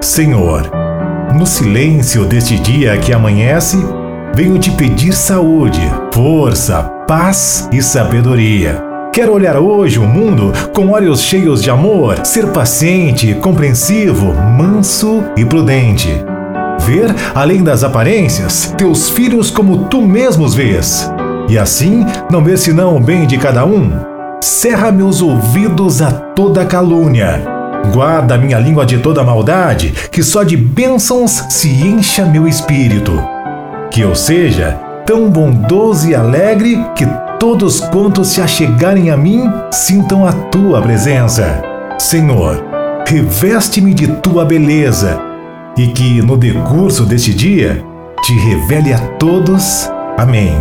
Senhor, no silêncio deste dia que amanhece, venho te pedir saúde, força, paz e sabedoria. Quero olhar hoje o mundo com olhos cheios de amor, ser paciente, compreensivo, manso e prudente. Ver, além das aparências, teus filhos como tu mesmos vês. E assim não ver senão o bem de cada um. Cerra meus ouvidos a toda calúnia. Guarda minha língua de toda maldade, que só de bênçãos se encha meu espírito. Que eu seja tão bondoso e alegre que todos quantos se achegarem a mim sintam a tua presença. Senhor, reveste-me de tua beleza e que no decurso deste dia te revele a todos. Amém.